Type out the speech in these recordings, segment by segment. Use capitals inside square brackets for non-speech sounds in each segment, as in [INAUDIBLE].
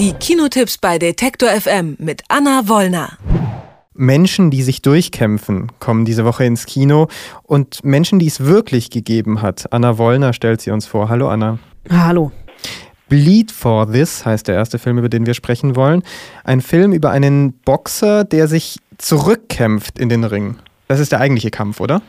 Die Kinotipps bei Detektor FM mit Anna Wollner. Menschen, die sich durchkämpfen, kommen diese Woche ins Kino und Menschen, die es wirklich gegeben hat. Anna Wollner stellt sie uns vor. Hallo Anna. Hallo. Bleed for This heißt der erste Film, über den wir sprechen wollen. Ein Film über einen Boxer, der sich zurückkämpft in den Ring. Das ist der eigentliche Kampf, oder?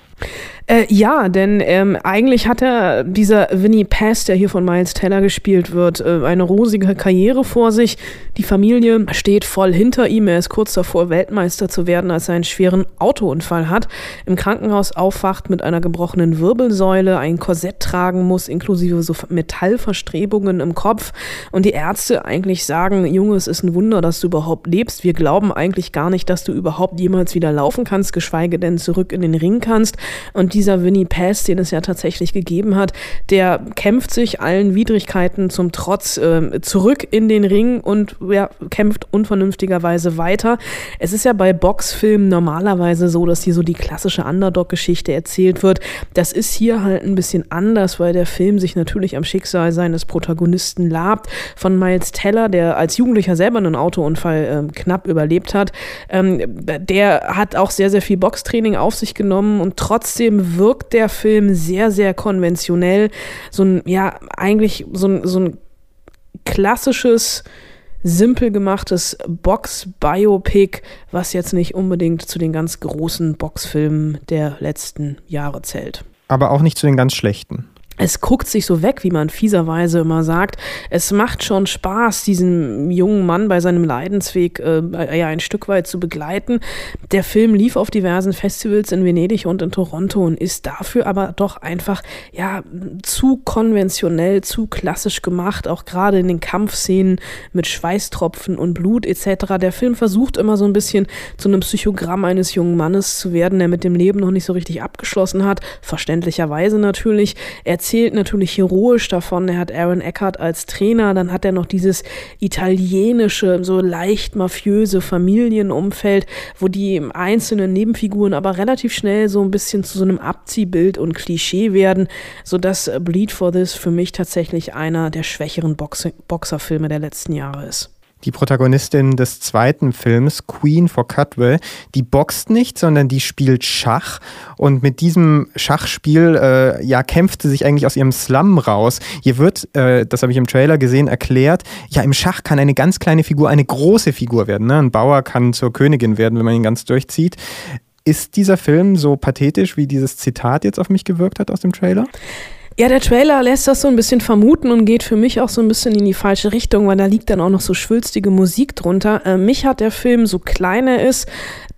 Äh, ja, denn ähm, eigentlich hat er, dieser Winnie Pass, der hier von Miles Teller gespielt wird, äh, eine rosige Karriere vor sich. Die Familie steht voll hinter ihm. Er ist kurz davor, Weltmeister zu werden, als er einen schweren Autounfall hat, im Krankenhaus aufwacht mit einer gebrochenen Wirbelsäule, ein Korsett tragen muss, inklusive so Metallverstrebungen im Kopf. Und die Ärzte eigentlich sagen, Junge, es ist ein Wunder, dass du überhaupt lebst. Wir glauben eigentlich gar nicht, dass du überhaupt jemals wieder laufen kannst, geschweige denn zurück in den Ring kannst. Und dieser Winnie Pass, den es ja tatsächlich gegeben hat, der kämpft sich allen Widrigkeiten zum Trotz äh, zurück in den Ring und ja, kämpft unvernünftigerweise weiter. Es ist ja bei Boxfilmen normalerweise so, dass hier so die klassische Underdog-Geschichte erzählt wird. Das ist hier halt ein bisschen anders, weil der Film sich natürlich am Schicksal seines Protagonisten labt. Von Miles Teller, der als Jugendlicher selber einen Autounfall äh, knapp überlebt hat, ähm, der hat auch sehr, sehr viel Boxtraining auf sich genommen und trotz trotzdem wirkt der Film sehr, sehr konventionell. So ein, ja, eigentlich so ein, so ein klassisches, simpel gemachtes Box-Biopic, was jetzt nicht unbedingt zu den ganz großen Boxfilmen der letzten Jahre zählt. Aber auch nicht zu den ganz schlechten es guckt sich so weg, wie man fieserweise immer sagt. Es macht schon Spaß, diesen jungen Mann bei seinem Leidensweg äh, ja ein Stück weit zu begleiten. Der Film lief auf diversen Festivals in Venedig und in Toronto und ist dafür aber doch einfach ja zu konventionell, zu klassisch gemacht, auch gerade in den Kampfszenen mit Schweißtropfen und Blut etc. Der Film versucht immer so ein bisschen zu einem Psychogramm eines jungen Mannes zu werden, der mit dem Leben noch nicht so richtig abgeschlossen hat, verständlicherweise natürlich. Er erzählt natürlich heroisch davon. Er hat Aaron Eckhart als Trainer, dann hat er noch dieses italienische, so leicht mafiöse Familienumfeld, wo die einzelnen Nebenfiguren aber relativ schnell so ein bisschen zu so einem Abziehbild und Klischee werden, sodass Bleed for This für mich tatsächlich einer der schwächeren Box Boxerfilme der letzten Jahre ist die Protagonistin des zweiten Films, Queen for Cutwell, die boxt nicht, sondern die spielt Schach. Und mit diesem Schachspiel, äh, ja, kämpft sie sich eigentlich aus ihrem Slum raus. Hier wird, äh, das habe ich im Trailer gesehen, erklärt, ja, im Schach kann eine ganz kleine Figur eine große Figur werden. Ne? Ein Bauer kann zur Königin werden, wenn man ihn ganz durchzieht. Ist dieser Film so pathetisch, wie dieses Zitat jetzt auf mich gewirkt hat aus dem Trailer? Ja, der Trailer lässt das so ein bisschen vermuten und geht für mich auch so ein bisschen in die falsche Richtung, weil da liegt dann auch noch so schwülstige Musik drunter. Äh, mich hat der Film, so klein er ist,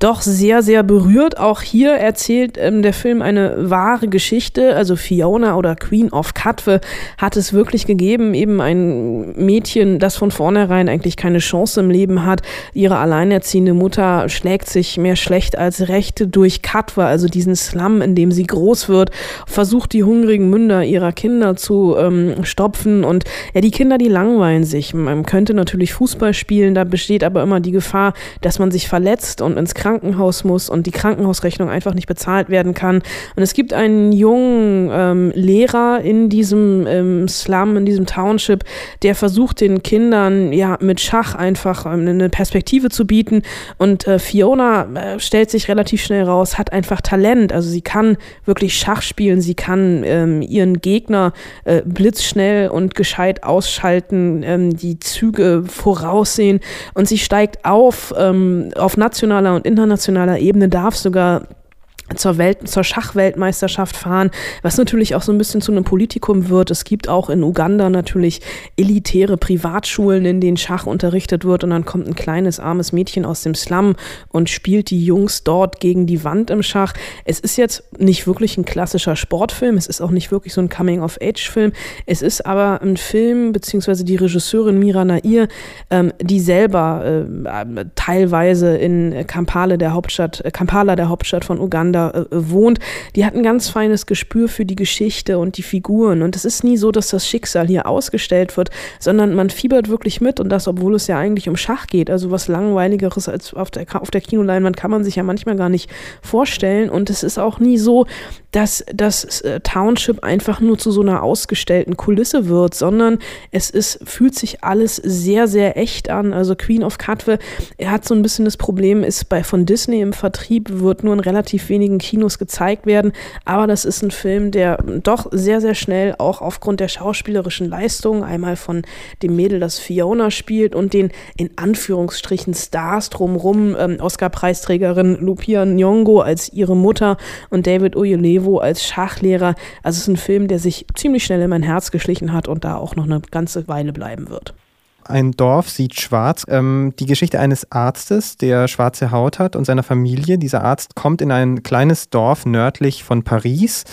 doch sehr, sehr berührt. Auch hier erzählt ähm, der Film eine wahre Geschichte. Also Fiona oder Queen of Katwe hat es wirklich gegeben. Eben ein Mädchen, das von vornherein eigentlich keine Chance im Leben hat. Ihre alleinerziehende Mutter schlägt sich mehr schlecht als recht durch Katwe, also diesen Slum, in dem sie groß wird, versucht die hungrigen Münder ihrer Kinder zu ähm, stopfen. Und ja, die Kinder, die langweilen sich. Man könnte natürlich Fußball spielen, da besteht aber immer die Gefahr, dass man sich verletzt und ins Krankenhaus muss und die Krankenhausrechnung einfach nicht bezahlt werden kann. Und es gibt einen jungen ähm, Lehrer in diesem ähm, Slum, in diesem Township, der versucht den Kindern ja mit Schach einfach ähm, eine Perspektive zu bieten. Und äh, Fiona äh, stellt sich relativ schnell raus, hat einfach Talent. Also sie kann wirklich Schach spielen, sie kann ähm, ihren Gegner äh, blitzschnell und gescheit ausschalten, ähm, die Züge voraussehen. Und sie steigt auf ähm, auf nationaler und internationaler Ebene darf sogar zur, Welt, zur Schachweltmeisterschaft fahren, was natürlich auch so ein bisschen zu einem Politikum wird. Es gibt auch in Uganda natürlich elitäre Privatschulen, in denen Schach unterrichtet wird und dann kommt ein kleines armes Mädchen aus dem Slum und spielt die Jungs dort gegen die Wand im Schach. Es ist jetzt nicht wirklich ein klassischer Sportfilm, es ist auch nicht wirklich so ein Coming-of-Age-Film, es ist aber ein Film, beziehungsweise die Regisseurin Mira Nair, ähm, die selber äh, teilweise in Kampala, der Hauptstadt, Kampala, der Hauptstadt von Uganda, da äh, wohnt, die hat ein ganz feines Gespür für die Geschichte und die Figuren. Und es ist nie so, dass das Schicksal hier ausgestellt wird, sondern man fiebert wirklich mit und das, obwohl es ja eigentlich um Schach geht. Also was langweiligeres als auf der, auf der Kinoleinwand kann man sich ja manchmal gar nicht vorstellen. Und es ist auch nie so, dass das äh, Township einfach nur zu so einer ausgestellten Kulisse wird, sondern es ist, fühlt sich alles sehr, sehr echt an. Also Queen of Katwe, er hat so ein bisschen das Problem, ist bei von Disney im Vertrieb, wird nur in relativ wenigen Kinos gezeigt werden. Aber das ist ein Film, der doch sehr, sehr schnell auch aufgrund der schauspielerischen Leistung, einmal von dem Mädel, das Fiona spielt und den in Anführungsstrichen Stars drumrum, ähm, Oscar-Preisträgerin Lupia Nyong'o als ihre Mutter und David Oyelowo als Schachlehrer. Also es ist ein Film, der sich ziemlich schnell in mein Herz geschlichen hat und da auch noch eine ganze Weile bleiben wird. Ein Dorf sieht schwarz. Ähm, die Geschichte eines Arztes, der schwarze Haut hat und seiner Familie. Dieser Arzt kommt in ein kleines Dorf nördlich von Paris.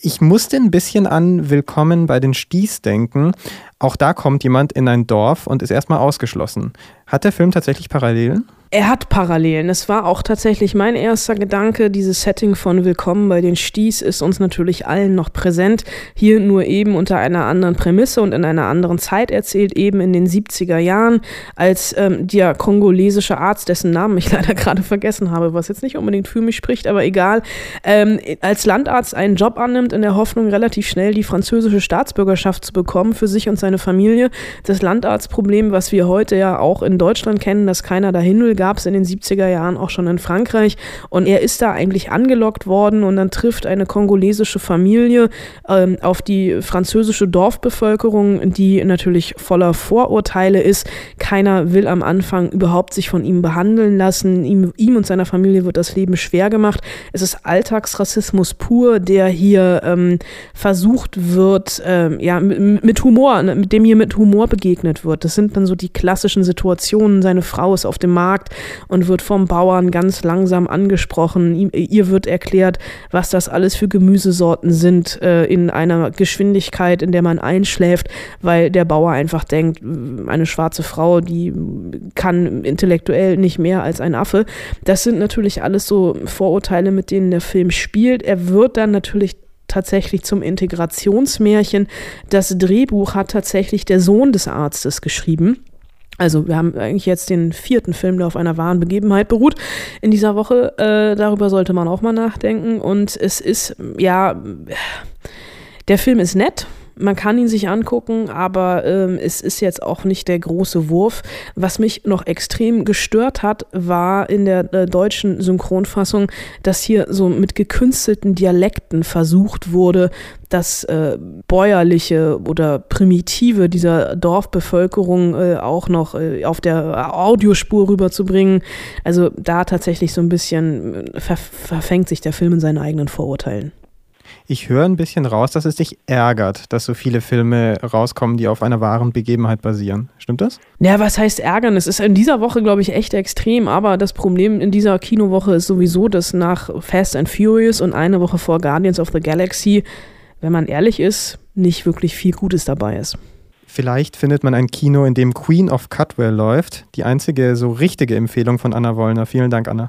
Ich musste ein bisschen an Willkommen bei den Sties denken. Auch da kommt jemand in ein Dorf und ist erstmal ausgeschlossen. Hat der Film tatsächlich Parallelen? Er hat Parallelen. Es war auch tatsächlich mein erster Gedanke. Dieses Setting von Willkommen bei den Sties ist uns natürlich allen noch präsent. Hier nur eben unter einer anderen Prämisse und in einer anderen Zeit erzählt, eben in den 70er Jahren, als ähm, der kongolesische Arzt, dessen Namen ich [LAUGHS] leider gerade vergessen habe, was jetzt nicht unbedingt für mich spricht, aber egal, ähm, als Landarzt einen Job annimmt, in der Hoffnung, relativ schnell die französische Staatsbürgerschaft zu bekommen für sich und seine Familie. Das Landarztproblem, was wir heute ja auch in Deutschland kennen, dass keiner dahin will, gab es in den 70er Jahren auch schon in Frankreich. Und er ist da eigentlich angelockt worden und dann trifft eine kongolesische Familie ähm, auf die französische Dorfbevölkerung, die natürlich voller Vorurteile ist. Keiner will am Anfang überhaupt sich von ihm behandeln lassen. Ihm, ihm und seiner Familie wird das Leben schwer gemacht. Es ist Alltagsrassismus pur, der hier ähm, versucht wird, ähm, ja, mit, mit Humor, mit dem hier mit Humor begegnet wird. Das sind dann so die klassischen Situationen. Seine Frau ist auf dem Markt, und wird vom Bauern ganz langsam angesprochen. Ihr wird erklärt, was das alles für Gemüsesorten sind äh, in einer Geschwindigkeit, in der man einschläft, weil der Bauer einfach denkt, eine schwarze Frau, die kann intellektuell nicht mehr als ein Affe. Das sind natürlich alles so Vorurteile, mit denen der Film spielt. Er wird dann natürlich tatsächlich zum Integrationsmärchen. Das Drehbuch hat tatsächlich der Sohn des Arztes geschrieben. Also wir haben eigentlich jetzt den vierten Film, der auf einer wahren Begebenheit beruht. In dieser Woche, äh, darüber sollte man auch mal nachdenken. Und es ist, ja, der Film ist nett, man kann ihn sich angucken, aber ähm, es ist jetzt auch nicht der große Wurf. Was mich noch extrem gestört hat, war in der äh, deutschen Synchronfassung, dass hier so mit gekünstelten Dialekten versucht wurde, das äh, bäuerliche oder primitive dieser Dorfbevölkerung äh, auch noch äh, auf der Audiospur rüberzubringen. Also da tatsächlich so ein bisschen äh, ver verfängt sich der Film in seinen eigenen Vorurteilen. Ich höre ein bisschen raus, dass es dich ärgert, dass so viele Filme rauskommen, die auf einer wahren Begebenheit basieren. Stimmt das? Ja, was heißt ärgern? Es ist in dieser Woche, glaube ich, echt extrem. Aber das Problem in dieser Kinowoche ist sowieso, dass nach Fast and Furious und eine Woche vor Guardians of the Galaxy, wenn man ehrlich ist, nicht wirklich viel Gutes dabei ist. Vielleicht findet man ein Kino, in dem Queen of Cutwell läuft. Die einzige so richtige Empfehlung von Anna Wollner. Vielen Dank, Anna.